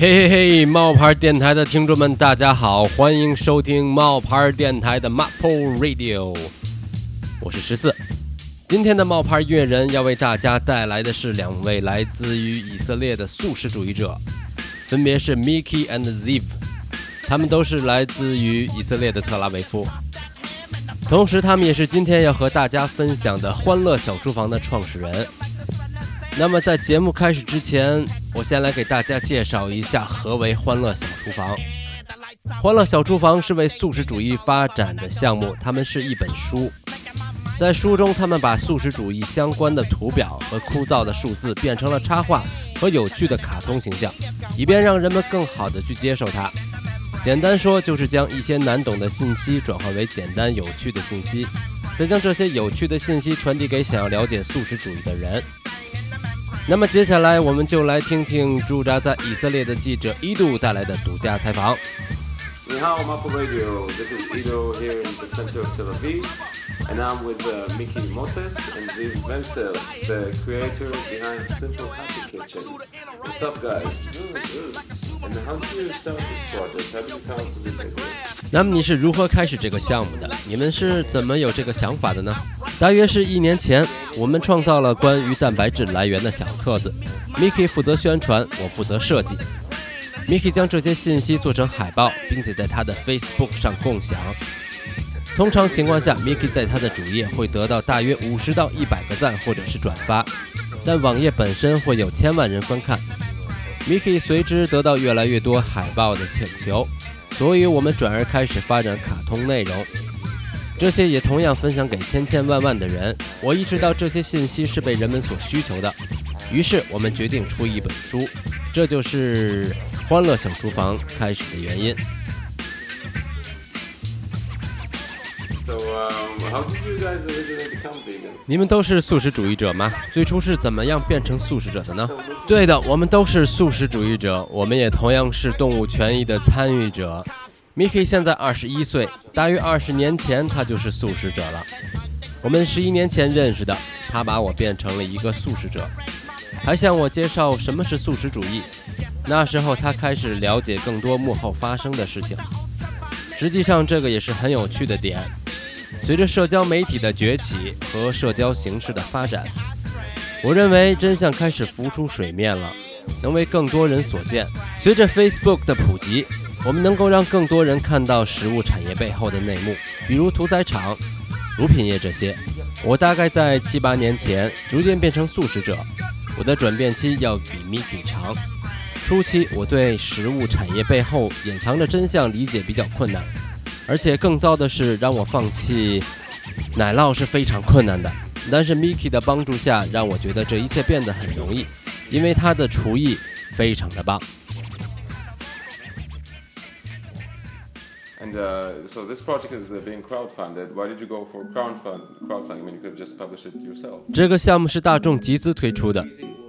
嘿嘿嘿，冒牌电台的听众们，大家好，欢迎收听冒牌电台的 Maple Radio，我是十四。今天的冒牌音乐人要为大家带来的是两位来自于以色列的素食主义者，分别是 Mikey and Ziv，他们都是来自于以色列的特拉维夫，同时他们也是今天要和大家分享的欢乐小厨房的创始人。那么在节目开始之前，我先来给大家介绍一下何为欢乐小厨房。欢乐小厨房是为素食主义发展的项目，他们是一本书，在书中他们把素食主义相关的图表和枯燥的数字变成了插画和有趣的卡通形象，以便让人们更好的去接受它。简单说，就是将一些难懂的信息转化为简单有趣的信息，再将这些有趣的信息传递给想要了解素食主义的人。那么接下来，我们就来听听驻扎在以色列的记者伊杜带来的独家采访。你好，Maple Radio，this is Ido here in the center of Tel Aviv And I'm with Mickey Montes and Ziv Venzel，the creator behind Simple Happy Kitchen。What's up, guys？And how did you start this project？How did you come to this idea？那么你是如何开始这个项目的？你们是怎么有这个想法的呢？大约是一年前，我们创造了关于蛋白质来源的小册子，Mickey 负责宣传，我负责设计。Mickey 将这些信息做成海报，并且在他的 Facebook 上共享。通常情况下，Mickey 在他的主页会得到大约五十到一百个赞或者是转发，但网页本身会有千万人观看。Mickey 随之得到越来越多海报的请求，所以我们转而开始发展卡通内容，这些也同样分享给千千万万的人。我意识到这些信息是被人们所需求的，于是我们决定出一本书，这就是。欢乐小厨房开始的原因。你们都是素食主义者吗？最初是怎么样变成素食者的呢？对的，我们都是素食主义者，我们也同样是动物权益的参与者。Mickey 现在二十一岁，大约二十年前他就是素食者了。我们十一年前认识的，他把我变成了一个素食者，还向我介绍什么是素食主义。那时候，他开始了解更多幕后发生的事情。实际上，这个也是很有趣的点。随着社交媒体的崛起和社交形式的发展，我认为真相开始浮出水面了，能为更多人所见。随着 Facebook 的普及，我们能够让更多人看到食物产业背后的内幕，比如屠宰场、乳品业这些。我大概在七八年前逐渐变成素食者，我的转变期要比 Mickey 长。初期，我对食物产业背后隐藏的真相理解比较困难，而且更糟的是，让我放弃奶酪是非常困难的。但是 Mickey 的帮助下，让我觉得这一切变得很容易，因为他的厨艺非常的棒。And so this project is being crowdfunded. Why did you go for crowdfund crowdfunding? I mean, you could just publish it yourself. 这个项目是大众集资推出的，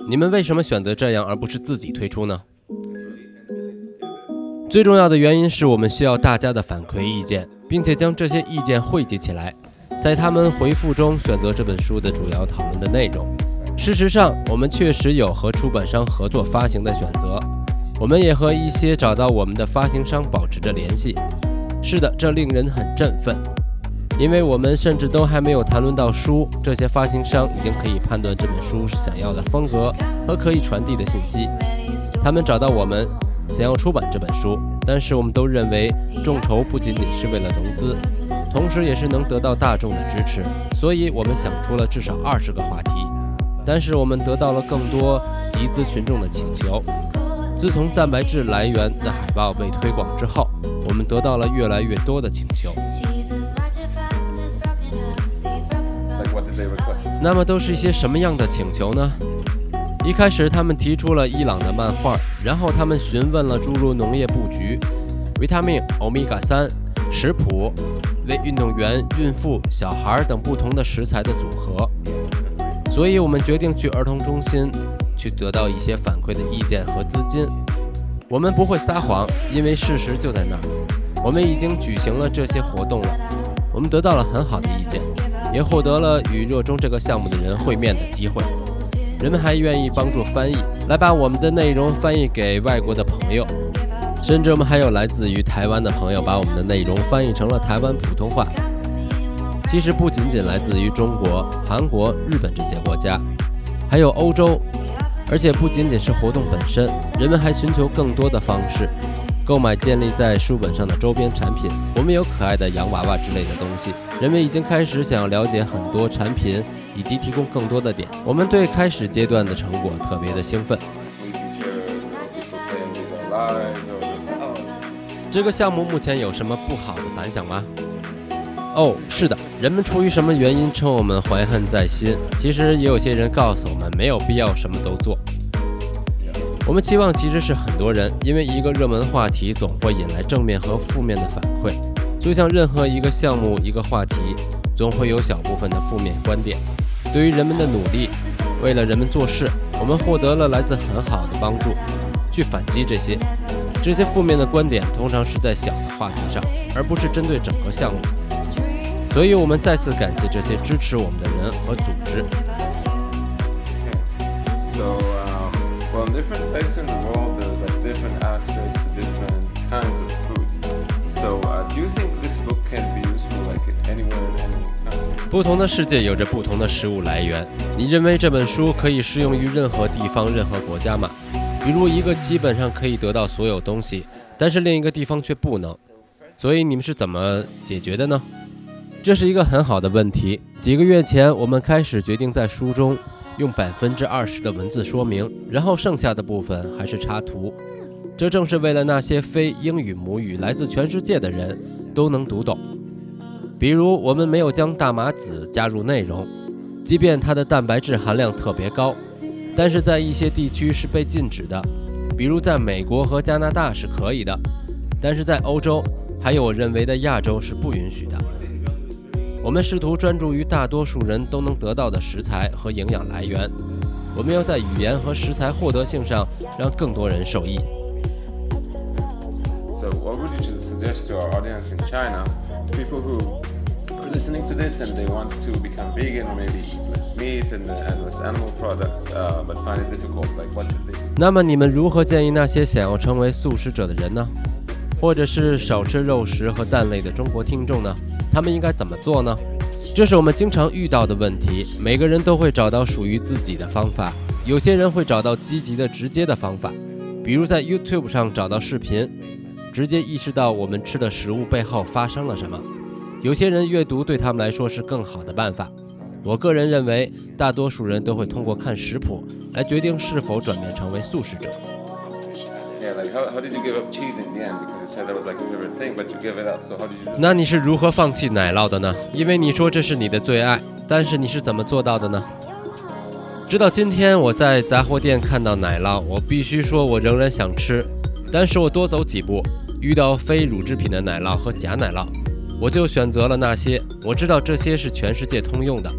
你们为什么选择这样而不是自己推出呢？最重要的原因是我们需要大家的反馈意见，并且将这些意见汇集起来，在他们回复中选择这本书的主要讨论的内容。事实上，我们确实有和出版商合作发行的选择，我们也和一些找到我们的发行商保持着联系。是的，这令人很振奋，因为我们甚至都还没有谈论到书，这些发行商已经可以判断这本书是想要的风格和可以传递的信息。他们找到我们。想要出版这本书，但是我们都认为众筹不仅仅是为了融资，同时也是能得到大众的支持，所以我们想出了至少二十个话题。但是我们得到了更多集资群众的请求。自从蛋白质来源的海报被推广之后，我们得到了越来越多的请求。那么都是一些什么样的请求呢？一开始，他们提出了伊朗的漫画，然后他们询问了诸如农业布局、维他命、欧米伽三、食谱、为运动员、孕妇、小孩等不同的食材的组合。所以我们决定去儿童中心，去得到一些反馈的意见和资金。我们不会撒谎，因为事实就在那儿。我们已经举行了这些活动了，我们得到了很好的意见，也获得了与热衷这个项目的人会面的机会。人们还愿意帮助翻译，来把我们的内容翻译给外国的朋友。甚至我们还有来自于台湾的朋友，把我们的内容翻译成了台湾普通话。其实不仅仅来自于中国、韩国、日本这些国家，还有欧洲。而且不仅仅是活动本身，人们还寻求更多的方式购买建立在书本上的周边产品。我们有可爱的洋娃娃之类的东西。人们已经开始想要了解很多产品，以及提供更多的点。我们对开始阶段的成果特别的兴奋。这个项目目前有什么不好的反响吗？哦，是的，人们出于什么原因称我们怀恨在心？其实也有些人告诉我们没有必要什么都做。我们期望其实是很多人，因为一个热门话题总会引来正面和负面的反馈，就像任何一个项目、一个话题，总会有小部分的负面观点。对于人们的努力，为了人们做事，我们获得了来自很好的帮助，去反击这些。这些负面的观点通常是在小的话题上，而不是针对整个项目。所以我们再次感谢这些支持我们的人和组织。So, um, well, 不同的世界有着不同的食物来源。你认为这本书可以适用于任何地方、任何国家吗？比如一个基本上可以得到所有东西，但是另一个地方却不能，所以你们是怎么解决的呢？这是一个很好的问题。几个月前，我们开始决定在书中用百分之二十的文字说明，然后剩下的部分还是插图。这正是为了那些非英语母语、来自全世界的人都能读懂。比如，我们没有将大麻籽加入内容，即便它的蛋白质含量特别高。但是在一些地区是被禁止的，比如在美国和加拿大是可以的，但是在欧洲还有我认为的亚洲是不允许的。我们试图专注于大多数人都能得到的食材和营养来源，我们要在语言和食材获得性上让更多人受益。Would you suggest to our audience in China, people who are listening to this and they want to become vegan, maybe eat less meat and, and less animal products, uh, but find it difficult, like what should they? 那么你们如何建议那些想要成为素食者的人呢？或者是少吃肉食和蛋类的中国听众呢？他们应该怎么做呢？这是我们经常遇到的问题。每个人都会找到属于自己的方法。有些人会找到积极的、直接的方法，比如在 YouTube 上找到视频，直接意识到我们吃的食物背后发生了什么。有些人阅读对他们来说是更好的办法。我个人认为，大多数人都会通过看食谱来决定是否转变成为素食者。那你是如何放弃奶酪的呢？因为你说这是你的最爱，但是你是怎么做到的呢？直到今天，我在杂货店看到奶酪，我必须说，我仍然想吃，但是我多走几步，遇到非乳制品的奶酪和假奶酪。我就选择了那些，我知道这些是全世界通用的。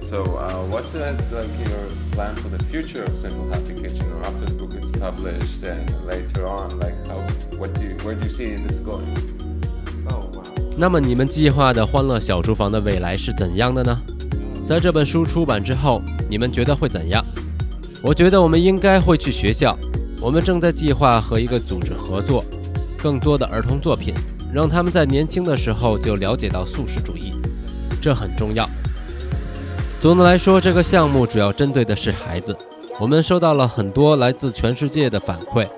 So, what is like your plan for the future of Simple Happy Kitchen, or after the book is published and later on, like how, what do you, where do you see this going? Oh wow. 那么你们计划的欢乐小厨房的未来是怎样的呢？在这本书出版之后，你们觉得会怎样？我觉得我们应该会去学校。我们正在计划和一个组织合作。更多的儿童作品，让他们在年轻的时候就了解到素食主义，这很重要。总的来说，这个项目主要针对的是孩子。我们收到了很多来自全世界的反馈。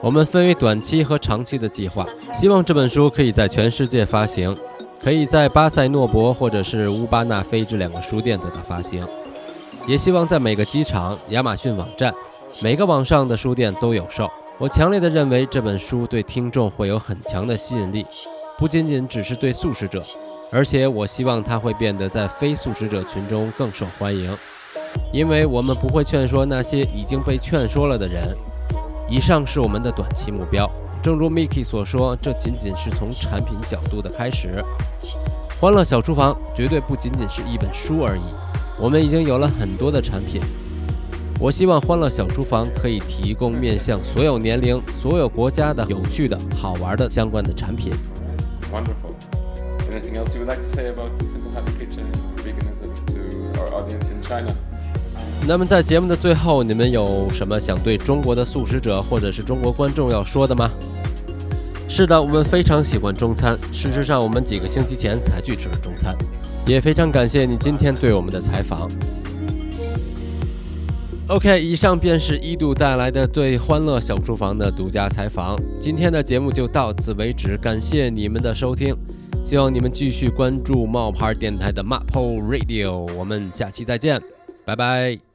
我们分为短期和长期的计划，希望这本书可以在全世界发行，可以在巴塞诺博或者是乌巴纳菲这两个书店得到发行，也希望在每个机场、亚马逊网站、每个网上的书店都有售。我强烈的认为这本书对听众会有很强的吸引力，不仅仅只是对素食者，而且我希望它会变得在非素食者群中更受欢迎，因为我们不会劝说那些已经被劝说了的人。以上是我们的短期目标，正如 Mickey 所说，这仅仅是从产品角度的开始。欢乐小厨房绝对不仅仅是一本书而已，我们已经有了很多的产品。我希望欢乐小厨房可以提供面向所有年龄、所有国家的有趣的好玩的相关的产品。Wonderful. Anything else you would like to say about the Simple Happy Kitchen and veganism to our audience in China? 那么在节目的最后，你们有什么想对中国的素食者或者是中国观众要说的吗？是的，我们非常喜欢中餐。事实上，我们几个星期前才去吃了中餐。也非常感谢你今天对我们的采访。OK，以上便是一度带来的对《欢乐小厨房》的独家采访。今天的节目就到此为止，感谢你们的收听，希望你们继续关注冒牌电台的 Maple Radio。我们下期再见，拜拜。